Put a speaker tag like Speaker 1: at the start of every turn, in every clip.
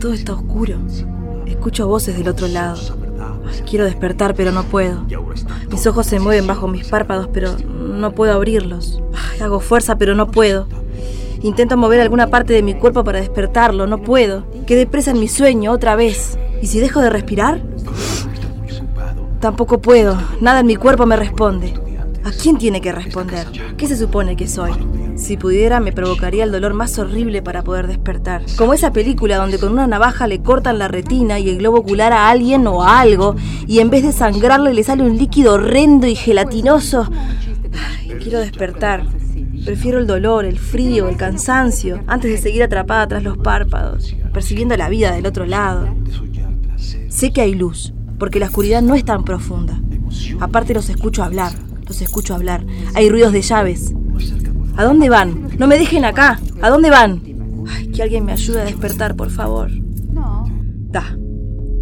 Speaker 1: Todo está oscuro. Escucho voces del otro lado. Quiero despertar, pero no puedo. Mis ojos se mueven bajo mis párpados, pero no puedo abrirlos. Hago fuerza, pero no puedo. Intento mover alguna parte de mi cuerpo para despertarlo, no puedo. Quedé presa en mi sueño otra vez. ¿Y si dejo de respirar? Tampoco puedo. Nada en mi cuerpo me responde. ¿A quién tiene que responder? ¿Qué se supone que soy? Si pudiera, me provocaría el dolor más horrible para poder despertar. Como esa película donde con una navaja le cortan la retina y el globo ocular a alguien o a algo, y en vez de sangrarle le sale un líquido horrendo y gelatinoso. quiero despertar. Prefiero el dolor, el frío, el cansancio, antes de seguir atrapada tras los párpados, percibiendo la vida del otro lado. Sé que hay luz, porque la oscuridad no es tan profunda. Aparte los escucho hablar, los escucho hablar. Hay ruidos de llaves. ¿A dónde van? No me dejen acá. ¿A dónde van? Ay, que alguien me ayude a despertar, por favor. No. Da.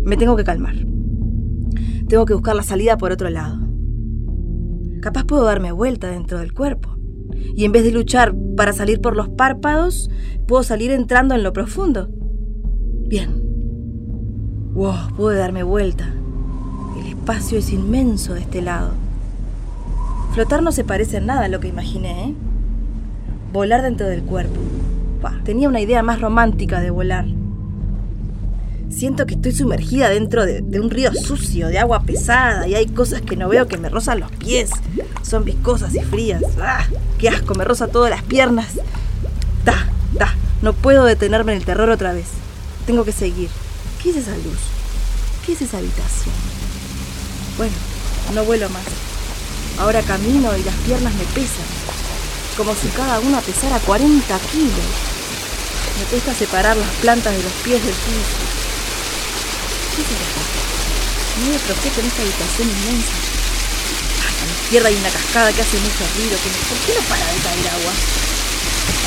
Speaker 1: Me tengo que calmar. Tengo que buscar la salida por otro lado. Capaz puedo darme vuelta dentro del cuerpo. Y en vez de luchar para salir por los párpados, puedo salir entrando en lo profundo. Bien. Wow, pude darme vuelta. El espacio es inmenso de este lado. Flotar no se parece en nada a lo que imaginé, ¿eh? Volar dentro del cuerpo. tenía una idea más romántica de volar. Siento que estoy sumergida dentro de, un río sucio, de agua pesada, y hay cosas que no veo que me rozan los pies. Son viscosas y frías. ¡Ah! ¡Qué asco! Me roza todas las piernas. ¡Ta! ¡Ta! No puedo detenerme en el terror otra vez. Tengo que seguir. ¿Qué es esa luz? ¿Qué es esa habitación? Bueno, no vuelo más. Ahora camino y las piernas me pesan, como si cada una pesara 40 kilos. Me cuesta separar las plantas de los pies del piso. ¿Qué será acá? Hay protejo en esta habitación inmensa. a la izquierda hay una cascada que hace mucho ruido. ¿Por qué no para de caer agua?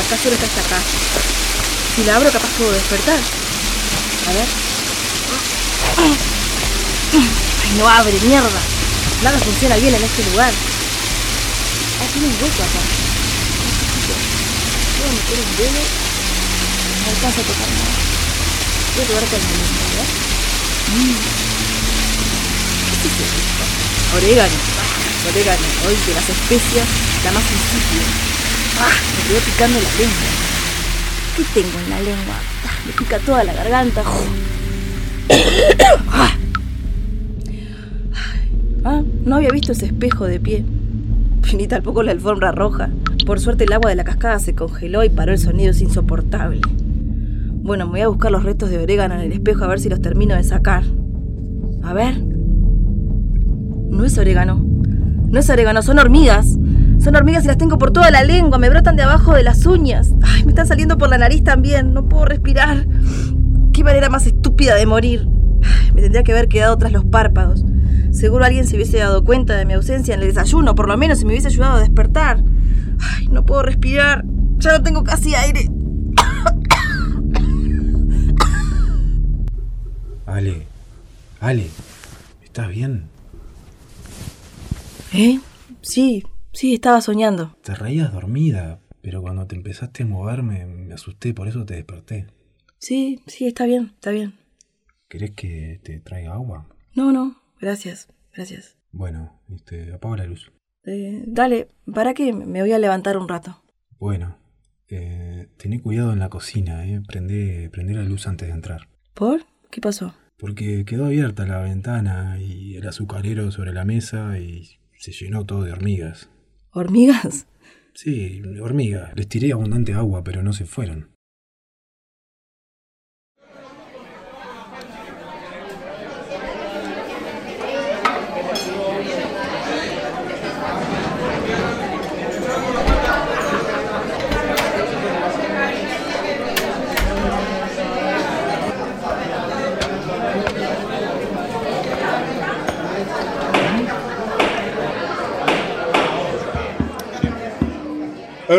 Speaker 1: Acá solo está esta casa. Si la abro capaz puedo despertar. A ver. Ay, no abre, mierda. Nada funciona bien en este lugar. Ah, tiene un hueco acá. A meter un dedo. No alcanza a tocar nada. Voy a probar con mismo, ¿verdad? Mm. ¿Qué es esto? Orégano. Orégano. Hoy de las especias, la más insípida. Ah, me quedó picando la lengua. ¿Qué tengo en la lengua? Ah, me pica toda la garganta. ah. Ah, no había visto ese espejo de pie. Ni tampoco la alfombra roja. Por suerte el agua de la cascada se congeló y paró el sonido es insoportable. Bueno, me voy a buscar los restos de orégano en el espejo a ver si los termino de sacar. A ver. No es orégano. No es orégano, son hormigas. Son hormigas y las tengo por toda la lengua, me brotan de abajo de las uñas. Ay, me están saliendo por la nariz también, no puedo respirar. Qué manera más estúpida de morir. me tendría que haber quedado tras los párpados. Seguro alguien se hubiese dado cuenta de mi ausencia en el desayuno, por lo menos si me hubiese ayudado a despertar. Ay, no puedo respirar. Ya no tengo casi aire.
Speaker 2: Ale, Ale, ¿estás bien?
Speaker 1: ¿Eh? Sí, sí, estaba soñando.
Speaker 2: Te reías dormida, pero cuando te empezaste a moverme me asusté, por eso te desperté.
Speaker 1: Sí, sí, está bien, está bien.
Speaker 2: ¿Querés que te traiga agua?
Speaker 1: No, no, Gracias, gracias.
Speaker 2: Bueno, este, apaga la luz.
Speaker 1: Eh, dale, ¿para qué? Me voy a levantar un rato.
Speaker 2: Bueno, eh, tené cuidado en la cocina, eh. Prendé, prendé la luz antes de entrar.
Speaker 1: ¿Por? ¿Qué pasó?
Speaker 2: Porque quedó abierta la ventana y el azucarero sobre la mesa y se llenó todo de hormigas.
Speaker 1: ¿Hormigas?
Speaker 2: Sí, hormigas. Les tiré abundante agua, pero no se fueron.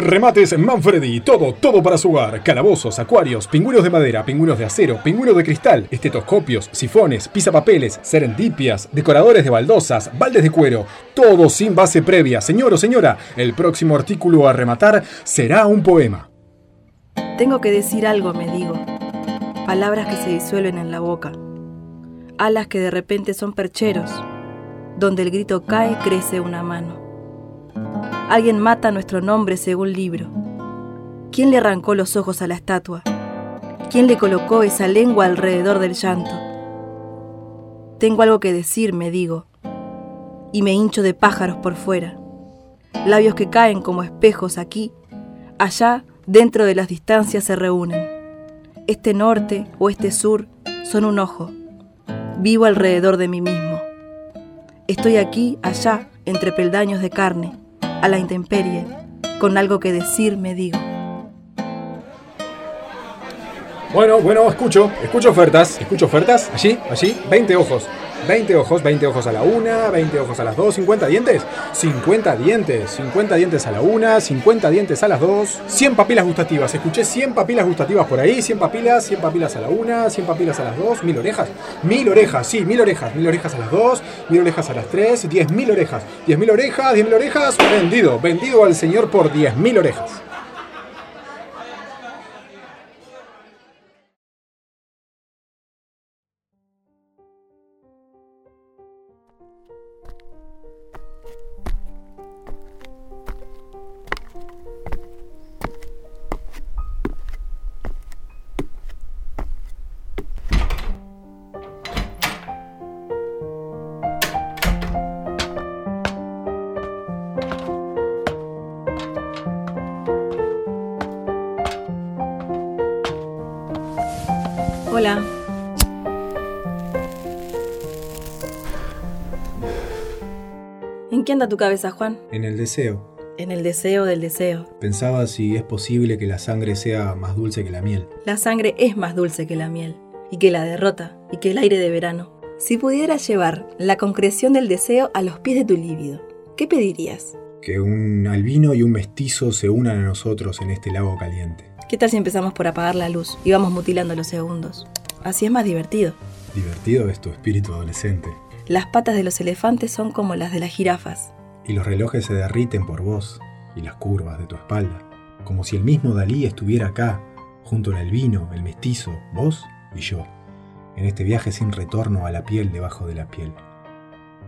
Speaker 3: Remates Manfredi, todo, todo para su hogar. Calabozos, acuarios, pingüinos de madera, pingüinos de acero, pingüinos de cristal, estetoscopios, sifones, pisapapeles, serendipias, decoradores de baldosas, baldes de cuero. Todo sin base previa. Señor o señora, el próximo artículo a rematar será un poema.
Speaker 1: Tengo que decir algo, me digo. Palabras que se disuelven en la boca. Alas que de repente son percheros. Donde el grito cae, crece una mano. Alguien mata nuestro nombre según libro. ¿Quién le arrancó los ojos a la estatua? ¿Quién le colocó esa lengua alrededor del llanto? Tengo algo que decir, me digo, y me hincho de pájaros por fuera. Labios que caen como espejos aquí, allá dentro de las distancias se reúnen. Este norte o este sur son un ojo. Vivo alrededor de mí mismo. Estoy aquí, allá, entre peldaños de carne, a la intemperie, con algo que decir me digo.
Speaker 3: Bueno, bueno, escucho, escucho ofertas, escucho ofertas, allí, allí, 20 ojos. 20 ojos, 20 ojos a la una, 20 ojos a las dos, 50 dientes, 50 dientes, 50 dientes a la una, 50 dientes a las dos, 100 papilas gustativas, escuché 100 papilas gustativas por ahí, 100 papilas, 100 papilas a la una, 100 papilas a las dos, 1000 orejas, 1000 orejas, sí, 1000 orejas, 1000 orejas a las dos, 1000 orejas a las tres, 10.000 orejas, 10.000 orejas, 10.000 orejas, vendido, vendido al señor por 10.000 orejas.
Speaker 1: Hola. ¿En qué anda tu cabeza, Juan?
Speaker 2: En el deseo.
Speaker 1: En el deseo del deseo.
Speaker 2: Pensaba si es posible que la sangre sea más dulce que la miel.
Speaker 1: La sangre es más dulce que la miel, y que la derrota, y que el aire de verano. Si pudieras llevar la concreción del deseo a los pies de tu líbido, ¿qué pedirías?
Speaker 2: Que un albino y un mestizo se unan a nosotros en este lago caliente.
Speaker 1: ¿Qué tal si empezamos por apagar la luz y vamos mutilando los segundos? Así es más divertido.
Speaker 2: Divertido es tu espíritu adolescente.
Speaker 1: Las patas de los elefantes son como las de las jirafas.
Speaker 2: Y los relojes se derriten por vos y las curvas de tu espalda. Como si el mismo Dalí estuviera acá, junto al albino, el mestizo, vos y yo. En este viaje sin retorno a la piel debajo de la piel.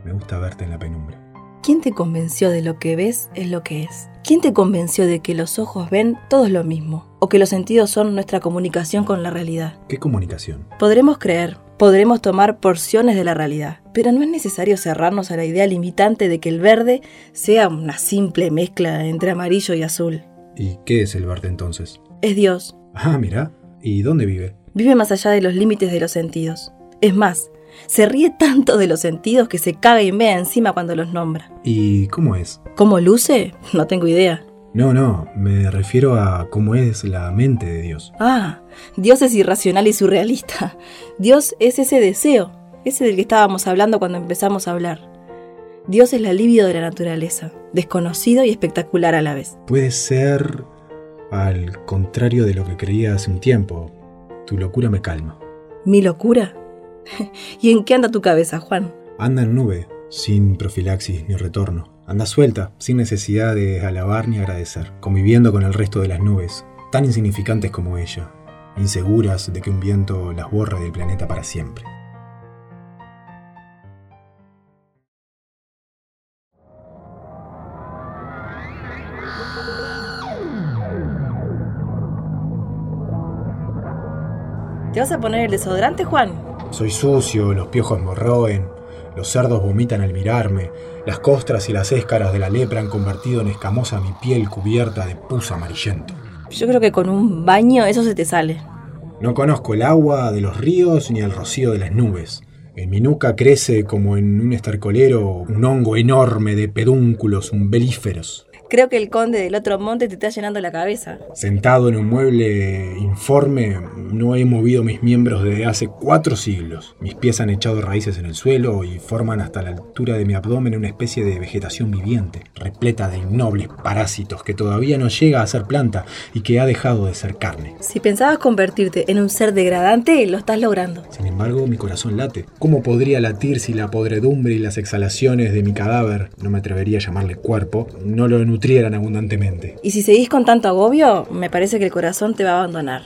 Speaker 2: Me gusta verte en la penumbra.
Speaker 1: ¿Quién te convenció de lo que ves es lo que es? ¿Quién te convenció de que los ojos ven todo lo mismo? ¿O que los sentidos son nuestra comunicación con la realidad?
Speaker 2: ¿Qué comunicación?
Speaker 1: Podremos creer, podremos tomar porciones de la realidad, pero no es necesario cerrarnos a la idea limitante de que el verde sea una simple mezcla entre amarillo y azul.
Speaker 2: ¿Y qué es el verde entonces?
Speaker 1: Es Dios.
Speaker 2: Ah, mira. ¿Y dónde vive?
Speaker 1: Vive más allá de los límites de los sentidos. Es más, se ríe tanto de los sentidos que se caga y mea encima cuando los nombra.
Speaker 2: ¿Y cómo es?
Speaker 1: ¿Cómo luce? No tengo idea.
Speaker 2: No, no, me refiero a cómo es la mente de Dios.
Speaker 1: Ah, Dios es irracional y surrealista. Dios es ese deseo, ese del que estábamos hablando cuando empezamos a hablar. Dios es la libido de la naturaleza, desconocido y espectacular a la vez.
Speaker 2: Puede ser al contrario de lo que creía hace un tiempo. Tu locura me calma.
Speaker 1: ¿Mi locura? ¿Y en qué anda tu cabeza, Juan?
Speaker 2: Anda en nube, sin profilaxis ni retorno. Anda suelta, sin necesidad de alabar ni agradecer, conviviendo con el resto de las nubes, tan insignificantes como ella, inseguras de que un viento las borre del planeta para siempre.
Speaker 1: ¿Te vas a poner el desodorante, Juan?
Speaker 2: Soy sucio, los piojos me roen, los cerdos vomitan al mirarme, las costras y las éscaras de la lepra han convertido en escamosa mi piel cubierta de pus amarillento.
Speaker 1: Yo creo que con un baño eso se te sale.
Speaker 2: No conozco el agua de los ríos ni el rocío de las nubes. En mi nuca crece como en un estercolero un hongo enorme de pedúnculos umbelíferos.
Speaker 1: Creo que el conde del otro monte te está llenando la cabeza.
Speaker 2: Sentado en un mueble informe, no he movido mis miembros desde hace cuatro siglos. Mis pies han echado raíces en el suelo y forman hasta la altura de mi abdomen una especie de vegetación viviente, repleta de innobles parásitos que todavía no llega a ser planta y que ha dejado de ser carne.
Speaker 1: Si pensabas convertirte en un ser degradante, lo estás logrando.
Speaker 2: Sin embargo, mi corazón late. ¿Cómo podría latir si la podredumbre y las exhalaciones de mi cadáver, no me atrevería a llamarle cuerpo, no lo nutrieran abundantemente.
Speaker 1: Y si seguís con tanto agobio, me parece que el corazón te va a abandonar.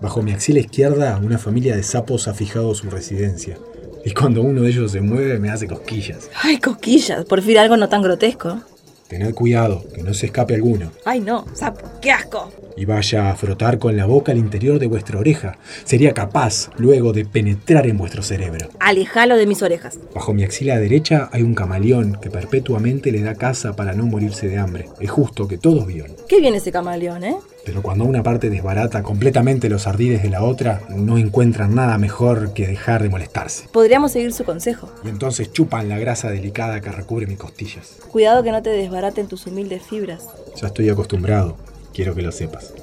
Speaker 2: Bajo mi axila izquierda, una familia de sapos ha fijado su residencia. Y cuando uno de ellos se mueve, me hace cosquillas.
Speaker 1: Ay, cosquillas, por fin algo no tan grotesco.
Speaker 2: Tened cuidado, que no se escape alguno.
Speaker 1: Ay, no, sapo, qué asco.
Speaker 2: Y vaya a frotar con la boca el interior de vuestra oreja. Sería capaz, luego, de penetrar en vuestro cerebro.
Speaker 1: Alejalo de mis orejas.
Speaker 2: Bajo mi axila derecha hay un camaleón que perpetuamente le da caza para no morirse de hambre. Es justo que todos violen.
Speaker 1: Qué bien ese camaleón, ¿eh?
Speaker 2: Pero cuando una parte desbarata completamente los ardides de la otra, no encuentran nada mejor que dejar de molestarse.
Speaker 1: Podríamos seguir su consejo.
Speaker 2: Y entonces chupan la grasa delicada que recubre mis costillas.
Speaker 1: Cuidado que no te desbaraten tus humildes fibras.
Speaker 2: Ya estoy acostumbrado. Quiero que lo sepas.